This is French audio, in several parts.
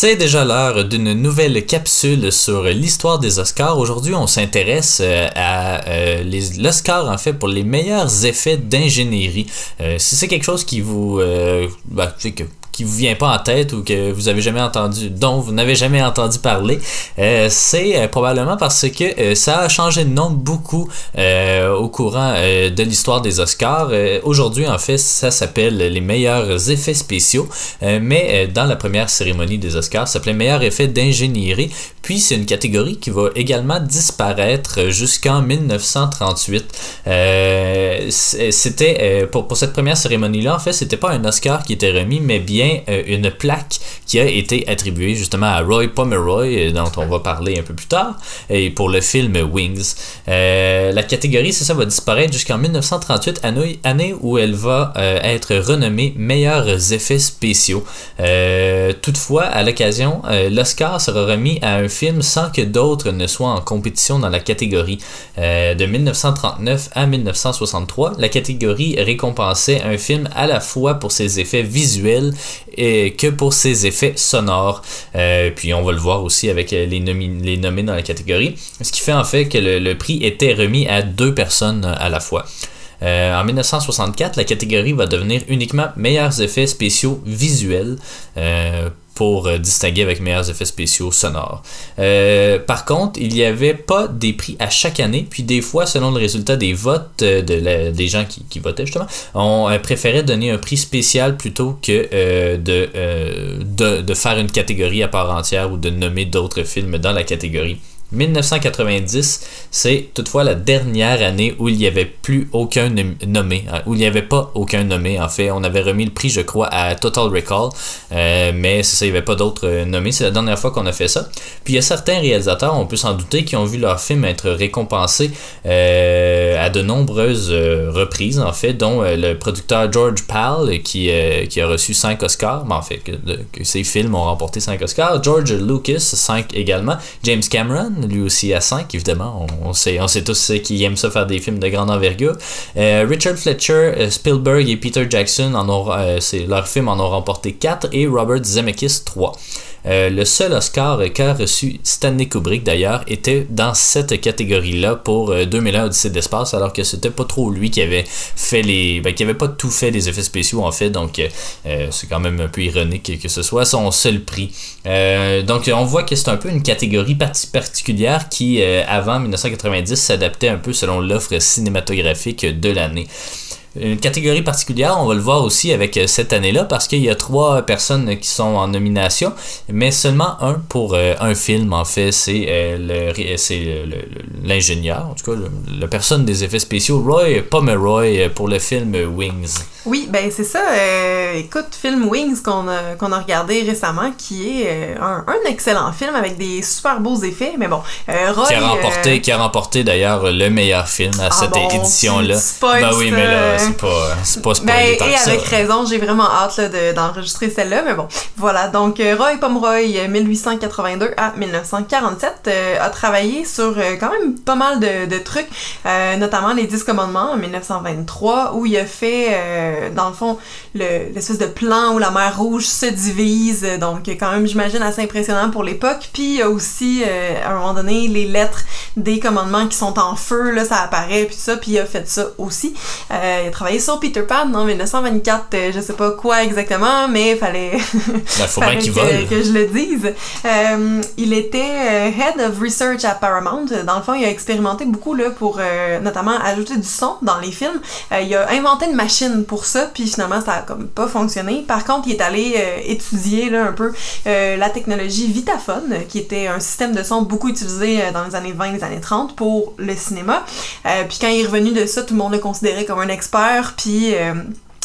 C'est déjà l'heure d'une nouvelle capsule sur l'histoire des Oscars. Aujourd'hui, on s'intéresse euh, à euh, l'Oscar en fait pour les meilleurs effets d'ingénierie. Euh, si c'est quelque chose qui vous, bah, que qui vous vient pas en tête ou que vous avez jamais entendu, dont vous n'avez jamais entendu parler, euh, c'est euh, probablement parce que euh, ça a changé de nom beaucoup au courant de l'histoire des Oscars. Aujourd'hui, en fait, ça s'appelle les meilleurs effets spéciaux, mais dans la première cérémonie des Oscars, ça s'appelait meilleurs effets d'ingénierie. Puis c'est une catégorie qui va également disparaître jusqu'en 1938. c'était pour, pour cette première cérémonie-là, en fait, c'était pas un Oscar qui était remis, mais bien euh, une plaque qui a été attribuée justement à Roy Pomeroy, euh, dont on va parler un peu plus tard, et pour le film Wings. Euh, la catégorie, c'est ça, va disparaître jusqu'en 1938, année où elle va être renommée meilleurs effets spéciaux. toutefois, à l'occasion, l'Oscar sera remis à un film sans que d'autres ne soient en compétition dans la catégorie. de 1939 à 1963, la catégorie récompensait un film à la fois pour ses effets visuels et que pour ses effets sonores. Euh, puis on va le voir aussi avec les, les nommés dans la catégorie. Ce qui fait en fait que le, prix était remis à deux personnes à la fois. Euh, en 1964, la catégorie va devenir uniquement meilleurs effets spéciaux visuels. Pour euh, distinguer avec meilleurs effets spéciaux sonores. Euh, par contre, il n'y avait pas des prix à chaque année, puis des fois, selon le résultat des votes euh, de des gens qui, votaient justement, on préférait donner un prix spécial plutôt que de, de faire une catégorie à part entière ou de nommer d'autres films dans la catégorie. 1990, c'est toutefois la dernière année où il n'y avait plus aucun nommé, hein, où il n'y avait pas aucun nommé. En fait, on avait remis le prix, je crois, à Total Recall, euh, mais ça, il n'y avait pas d'autres euh, nommés. C'est la dernière fois qu'on a fait ça. Puis il y a certains réalisateurs, on peut s'en douter, qui ont vu leur film être récompensé euh, à de nombreuses reprises, en fait, dont le producteur George Pal, qui, qui a reçu 5 Oscars, mais en fait, que, que ses films ont remporté 5 Oscars. George Lucas, 5 également. James Cameron, lui aussi à 5, évidemment. On, sait, on sait tous qui aiment ça faire des films de grande envergure. Euh, Richard Fletcher, euh, Spielberg et Peter Jackson, en ont, euh, leurs films en ont remporté 4 et Robert Zemeckis 3. Euh, le seul Oscar qu'a reçu Stanley Kubrick d'ailleurs était dans cette catégorie-là pour 2001 euh, Odyssée d'espace, alors que c'était pas trop lui qui avait fait les. Ben, qui avait pas tout fait les effets spéciaux en fait, donc euh, c'est quand même un peu ironique que ce soit son seul prix. donc on voit que c'est un peu une catégorie particulière qui, avant 1990, s'adaptait un peu selon l'offre cinématographique de l'année une catégorie particulière, on va le voir aussi avec euh, cette année-là, parce qu'il y a trois personnes qui sont en nomination, mais seulement un pour euh, un film, en fait, c'est euh, l'ingénieur, en tout cas, la personne des effets spéciaux, Roy Pomeroy, pour le film Wings. Oui, ben c'est ça. écoute, film Wings qu'on a, a regardé récemment, qui est un, excellent film avec des super beaux effets, mais bon, Roy... Qui a remporté, qui a remporté d'ailleurs le meilleur film à ah cette édition-là. Ben oui, mais là, c'est pas, c'est pas ben, Et avec raison, j'ai vraiment hâte d'enregistrer celle-là, mais bon. Voilà, donc euh, Roy Pomeroy, 1882 euh, à 1947, euh, a travaillé sur quand même pas mal de, de trucs, notamment les 10 commandements en 1923, où il a fait, dans le fond, l'espèce de plan où la mer Rouge se divise, donc quand même, j'imagine, assez impressionnant pour l'époque. Puis il y a aussi, à un moment donné, les lettres des commandements qui sont en feu, là, ça apparaît, puis ça, puis il a fait ça aussi il a travaillé sur Peter Pan en 1924, euh, je sais pas quoi exactement, mais il fallait, ben, faut que, que, je le dise. Euh, il était euh, Head of Research à Paramount. Dans le fond, il a expérimenté beaucoup là, pour notamment ajouter du son dans les films. il a inventé une machine pour ça, puis finalement, ça a comme pas fonctionné. Par contre, il est allé étudier là, un peu la technologie Vitaphone, qui était un système de son beaucoup utilisé dans les années 20 et les années 30 pour le cinéma. puis quand il est revenu de ça, tout le monde le considérait comme un expert puis euh,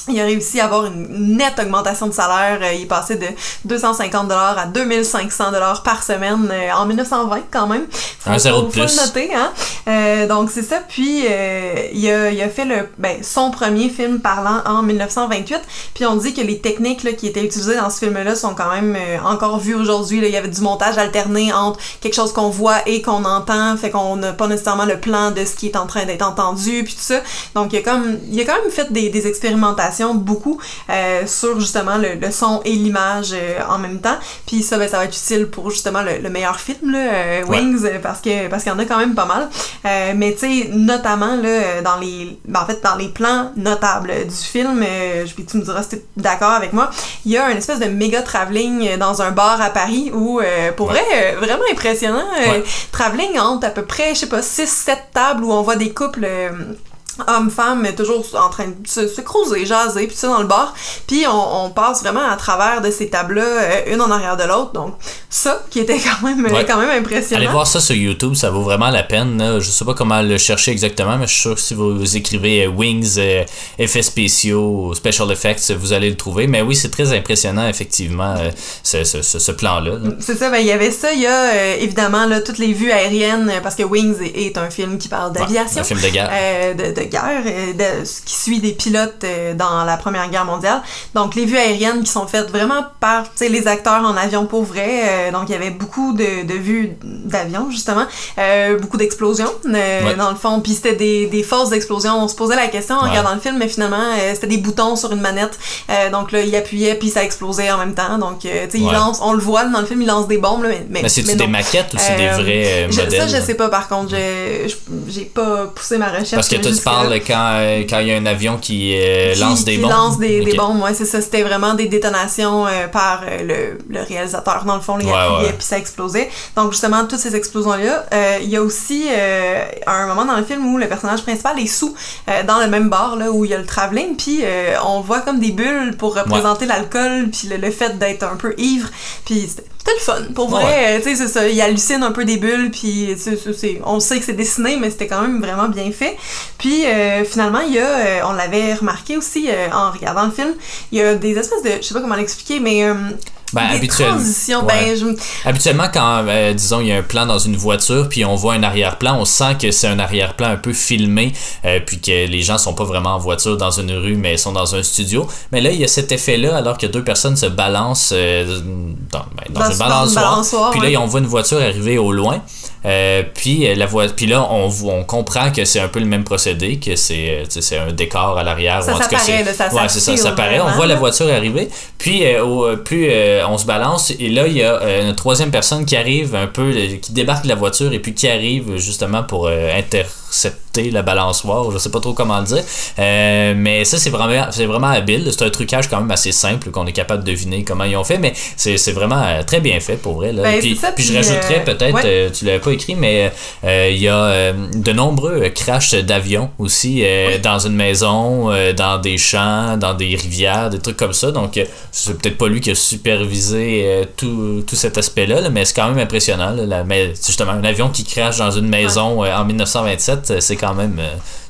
il a réussi à avoir une nette augmentation de salaire. Euh, il est passé de 250 dollars à 2500 dollars par semaine euh, en 1920 quand même. Un zéro de plus. noter, hein? Euh, donc c'est ça. Puis il, a, il, a, fait le, ben, son premier film parlant en 1928. Puis on dit que les techniques là, qui étaient utilisées dans ce film-là sont quand même encore vues aujourd'hui. Il y avait du montage alterné entre quelque chose qu'on voit et qu'on entend. Fait qu'on n'a pas nécessairement le plan de ce qui est en train d'être entendu. Puis tout ça. Donc il a, comme, il a quand même fait des, des expérimentations concentration beaucoup sur justement le, le son et l'image en même temps. Puis ça, ben, ça va être utile pour justement le, meilleur film, là, Wings, parce que parce qu'il y en a quand même pas mal. mais tu sais, notamment là, dans les, ben, en fait, dans les plans notables du film, vais tu me diras si es d'accord avec moi, il y a une espèce de méga travelling dans un bar à Paris où, pour vrai, vraiment impressionnant. travelling entre à peu près, je sais pas, 6-7 tables où on voit des couples homme-femme, mais toujours en train de se, se croiser, jaser, puis ça dans le bar. Puis on, on, passe vraiment à travers de ces tables-là, euh, une en arrière de l'autre. Donc ça, qui était quand même, quand même impressionnant. Allez voir ça sur YouTube, ça vaut vraiment la peine. Là. Je sais pas comment le chercher exactement, mais je suis sûr que si vous écrivez euh, Wings, euh, effets spéciaux, special effects, vous allez le trouver. Mais oui, c'est très impressionnant, effectivement, ce, ce, ce, plan-là. C'est ça, ben il y avait ça. Il y a évidemment là, toutes les vues aériennes, parce que Wings est, un film qui parle d'aviation. un film de guerre. de guerre, euh, de, qui suit des pilotes euh, dans la Première Guerre mondiale. Donc les vues aériennes qui sont faites vraiment par les acteurs en avion pour vrai. Euh, donc il y avait beaucoup de, de vues d'avion justement, beaucoup d'explosions dans le fond. Puis c'était des, des fausses explosions. On se posait la question en regardant le film, mais finalement c'était des boutons sur une manette. donc là il appuyait puis ça explosait en même temps. Donc tu sais il lance, on le voit dans le film, il lance des bombes. mais, mais, c'est des maquettes ou c'est des vrais modèles? Ça je sais pas par contre. J'ai pas poussé ma recherche. Parce que toi tu quand euh, quand il y a un avion qui, euh, lance des bombes. lance des, des bombes, ouais, c'est ça. C'était vraiment des détonations euh, par le, le, réalisateur. Dans le fond, il appuyait puis ça explosait. Donc justement, toutes ces explosions-là. il y a aussi un moment dans le film où le personnage principal est sous dans le même bar là, où il y a le travelling, puis on voit comme des bulles pour représenter l'alcool, puis le, le, fait d'être un peu ivre. Puis c'était le fun. Pour vrai, tu sais, c'est ça. Il hallucine un peu des bulles, puis on sait que c'est dessiné, mais c'était quand même vraiment bien fait. Puis euh, finalement, il y a, euh, on l'avait remarqué aussi euh, en regardant le film, il y a des espèces de, je sais pas comment l'expliquer, mais ben, des transitions. Ben, Habituellement, quand, disons, il y a un plan dans une voiture, puis on voit un arrière-plan, on sent que c'est un arrière-plan un peu filmé, puis que les gens sont pas vraiment en voiture dans une rue, mais sont dans un studio. Mais là, il y a cet effet-là, alors que deux personnes se balancent dans, ben, dans, une balançoire. puis là, on voit une voiture arriver au loin. Euh, puis, euh, la voie, puis là, on, on comprend que c'est un peu le même procédé, que c'est, euh, c'est un décor à l'arrière. Ça, ça paraît, ça, ouais, c'est ça, ça paraît. On voit la voiture arriver, puis, au, puis on se balance, et là, il y a une troisième personne qui arrive un peu, qui débarque de la voiture, et puis qui arrive justement pour intercepter la balançoire, je sais pas trop comment le dire. mais ça, c'est vraiment, c'est vraiment habile. C'est un trucage quand même assez simple qu'on est capable de deviner comment ils ont fait, mais c'est, c'est vraiment très bien fait pour vrai. Là. Ben, puis, puis, je rajouterais peut-être, tu l'avais pas écrit, mais euh, il y a euh, de nombreux crashs d'avions aussi euh, dans une maison, dans des champs, dans des rivières, des trucs comme ça. Donc, c'est peut-être pas lui qui a supervisé tout, tout cet aspect-là, mais c'est quand même impressionnant. mais justement, un avion qui crash dans une maison en 1927, c'est quand même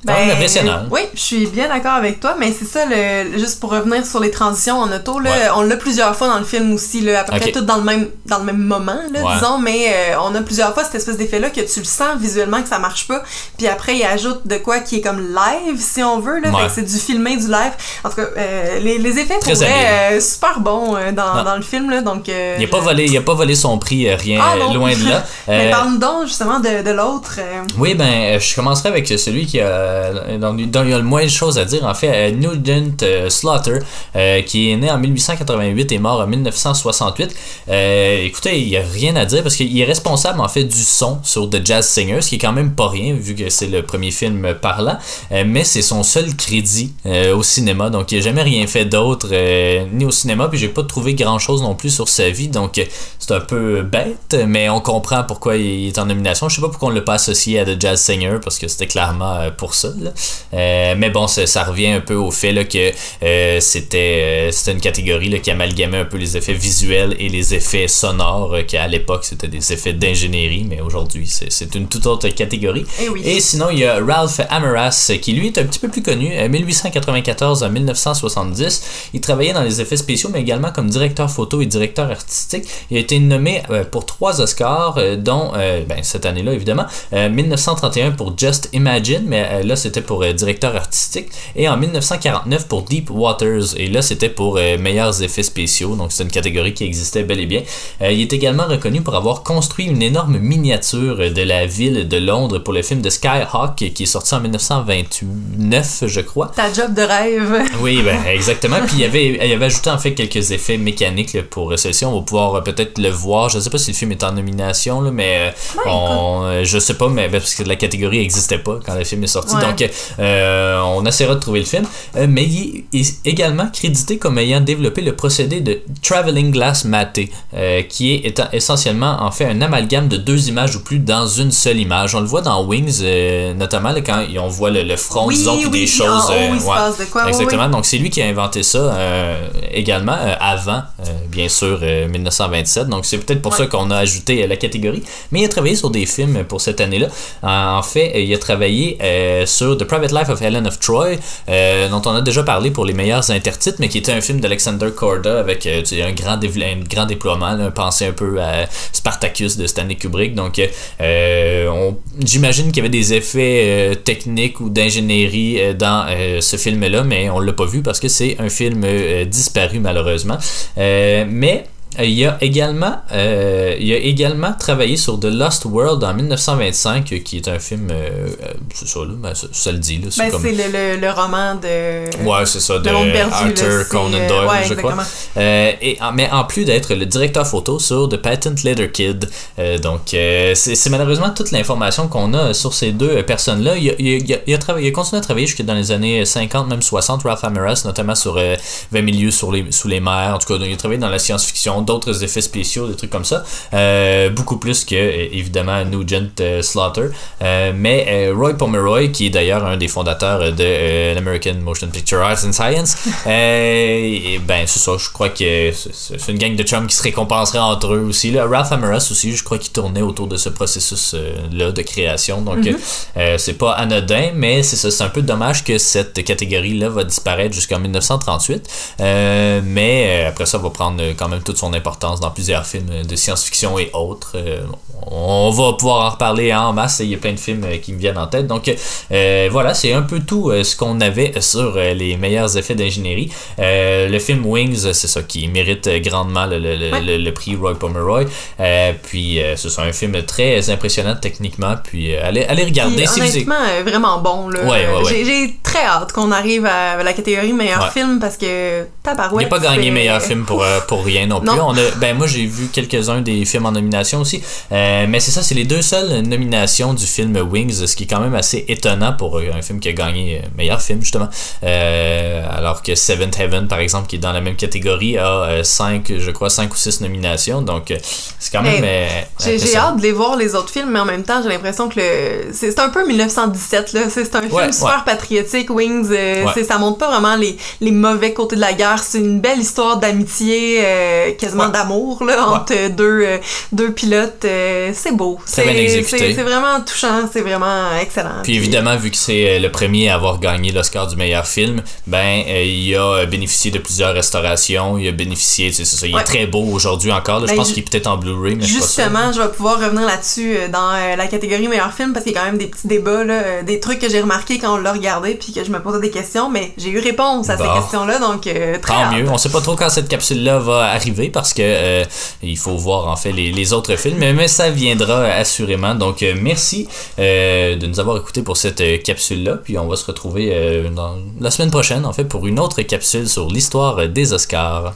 ben, impressionnant. Oui, je suis bien d'accord avec toi, mais c'est ça, le, juste pour revenir sur les transitions en auto, là, on l'a plusieurs fois dans le film aussi, là, à peu près tout dans le même, dans le même moment, là, disons, mais on a plusieurs fois cette espèce d'effet-là que tu le sens visuellement que ça marche pas. Puis après, il ajoute de quoi qui est comme live, si on veut. Là, c'est du filmé, du live. En tout cas, euh, les, les, effets sont euh, super bons euh, dans, dans, le film. Là, donc, il n'a pas, volé, il a pas volé son prix, rien, ah, loin de là. Mais parle-nous donc justement de, de l'autre. Oui, ben, je commencerai avec celui qui a, dont, il y a le moins de choses à dire. En fait, Nugent Slaughter, qui est né en 1888 et mort en 1968. écoutez, il n'y a rien à dire parce qu'il est responsable en fait du son sur The Jazz Singer, ce qui est quand même pas rien vu que c'est le premier film parlant, euh, mais c'est son seul crédit euh, au cinéma, donc il n'a jamais rien fait d'autre euh, ni au cinéma, puis j'ai pas trouvé grand chose non plus sur sa vie, donc c'est un peu bête, mais on comprend pourquoi il est en nomination. Je sais pas pourquoi on l'a pas associé à The Jazz Singer, parce que c'était clairement pour ça. mais bon, ça, revient un peu au fait là, que c'était une catégorie là, qui amalgamait un peu les effets visuels et les effets sonores, qu'à l'époque c'était des effets d'ingénierie, mais aujourd'hui c'est une toute autre catégorie. Et, et, sinon, il y a Ralph Amaras qui lui est un petit peu plus connu, 1894 à 1970. Il travaillait dans les effets spéciaux, mais également comme directeur photo et directeur artistique. Il a été nommé euh, pour trois Oscars, euh, dont, euh, ben, cette année-là évidemment, 1931 pour pour Just Imagine, mais là c'était pour directeur artistique. Et en 1949 pour Deep Waters, et là c'était pour meilleurs effets spéciaux, donc c'est une catégorie qui existait bel et bien. il est également reconnu pour avoir construit une énorme miniature de la ville de Londres pour le film de Skyhawk qui est sorti en 1929, je crois. Ta job de rêve. Oui, ben, exactement. Puis il avait, il avait ajouté en fait quelques effets mécaniques pour celle-ci. On va pouvoir euh, peut-être le voir. Je ne sais pas si le film est en nomination, là, mais euh, on, euh, je sais pas, mais ben, parce que la catégorie n'existait pas quand le film est sorti. Donc on essaiera de trouver le film. mais il est également crédité comme ayant développé le procédé de Traveling Glass Matte, qui est essentiellement en fait un amalgame de deux images ou plus dans une seule image. On le voit dans Wings, notamment quand on voit le, front, disons, puis des choses. exactement. Donc c'est lui qui a inventé ça également avant, bien sûr, 1927. Donc c'est peut-être pour ça qu'on a ajouté la catégorie. Mais il a travaillé sur des films pour cette année-là. En fait, il a travaillé sur The Private Life of Helen of Troy, dont on a déjà parlé pour les meilleurs intertitres, mais qui était un film d'Alexander Korda avec un, grand grand déploiement, pensé un peu à Spartacus de Stanley Kubrick. Donc j'imagine qu'il y avait des effets techniques ou d'ingénierie dans ce film-là, mais on l'a pas vu parce que c'est un film disparu malheureusement. mais euh, il a également, euh, il a également travaillé sur The Lost World en 1925, qui est un film, euh, c'est ça, là, ben, ça, le dit. Là, c'est, ben, c'est le, le, roman de. Ouais, c'est ça, de, Arthur Conan Doyle, je crois. et, mais en plus d'être le directeur photo sur The Patent Letter Kid. donc, c'est, c'est malheureusement toute l'information qu'on a sur ces deux personnes-là. Il, il, il, a travaillé, il a continué à travailler jusque dans les années 50, même 60, Ralph Ameras, notamment sur 20 milieux sur les, sous les mers. En tout cas, il a travaillé dans la science-fiction d'autres effets spéciaux, des trucs comme ça. Euh, beaucoup plus que, euh, évidemment, Nugent euh, Slaughter. mais Roy Pomeroy, qui est d'ailleurs un des fondateurs de l'American Motion Picture Arts and Science, et, ben, c'est ça, je crois que c'est une gang de chums qui se récompenserait entre eux aussi. Là. Ralph Ameras aussi, je crois qu'il tournait autour de ce processus-là de création. Donc, mm-hmm. c'est pas anodin, mais c'est ça, c'est un peu dommage que cette catégorie-là va disparaître jusqu'en 1938. mais après ça, va prendre quand même toute son importance dans plusieurs films de science-fiction et autres. Euh, on va pouvoir en reparler en masse, il y a plein de films euh, qui me viennent en tête. Donc euh, voilà, c'est un peu tout ce qu'on avait sur les meilleurs effets d'ingénierie. le film Wings, c'est ça qui mérite grandement le, prix Roy Pomeroy. puis c'est ça, un film très impressionnant techniquement. Puis allez, allez regarder. si honnêtement, vraiment bon. J'ai très hâte qu'on arrive à la catégorie meilleur film parce que tabarouette. Il n'a pas gagné meilleur film pour, pour rien non plus. On a, ben moi j'ai vu quelques-uns des films en nomination aussi. Euh, mais c'est ça, c'est les deux seules nominations du film Wings, ce qui est quand même assez étonnant pour un film qui a gagné meilleur film justement. Euh, alors que Seventh Heaven par exemple, qui est dans la même catégorie, a 5, euh, je crois, 5 ou 6 nominations. Donc c'est quand même. j'ai hâte de les voir les autres films, mais en même temps j'ai l'impression que c'est un peu 1917 là. C'est un film super patriotique, Wings. Ça montre pas vraiment les, les mauvais côtés de la guerre. C'est une belle histoire d'amitié quasiment d'amour là, entre deux, euh, deux pilotes. Euh, c'est beau. C'est C'est vraiment touchant, c'est vraiment excellent. Puis, évidemment, vu que c'est euh, le premier à avoir gagné l'Oscar du meilleur film, ben il a bénéficié de plusieurs restaurations, il a bénéficié, c'est ça, il est très beau aujourd'hui encore. je ben, pense qu'il est peut-être en Blu-ray, mais Justement, je vais pouvoir revenir là-dessus dans la catégorie meilleur film parce qu'il y a quand même des petits débats, là, des trucs que j'ai remarqué quand on l'a regardé puis que je me posais des questions, mais j'ai eu réponse à ces questions-là, donc très Tant mieux. On sait pas trop quand cette capsule-là va arriver parce que euh, il faut voir en fait les, autres films, mais, ça viendra assurément. Donc euh, merci euh, de nous avoir écoutés pour cette capsule-là, puis on va se retrouver dans la semaine prochaine en fait pour une autre capsule sur l'histoire des Oscars.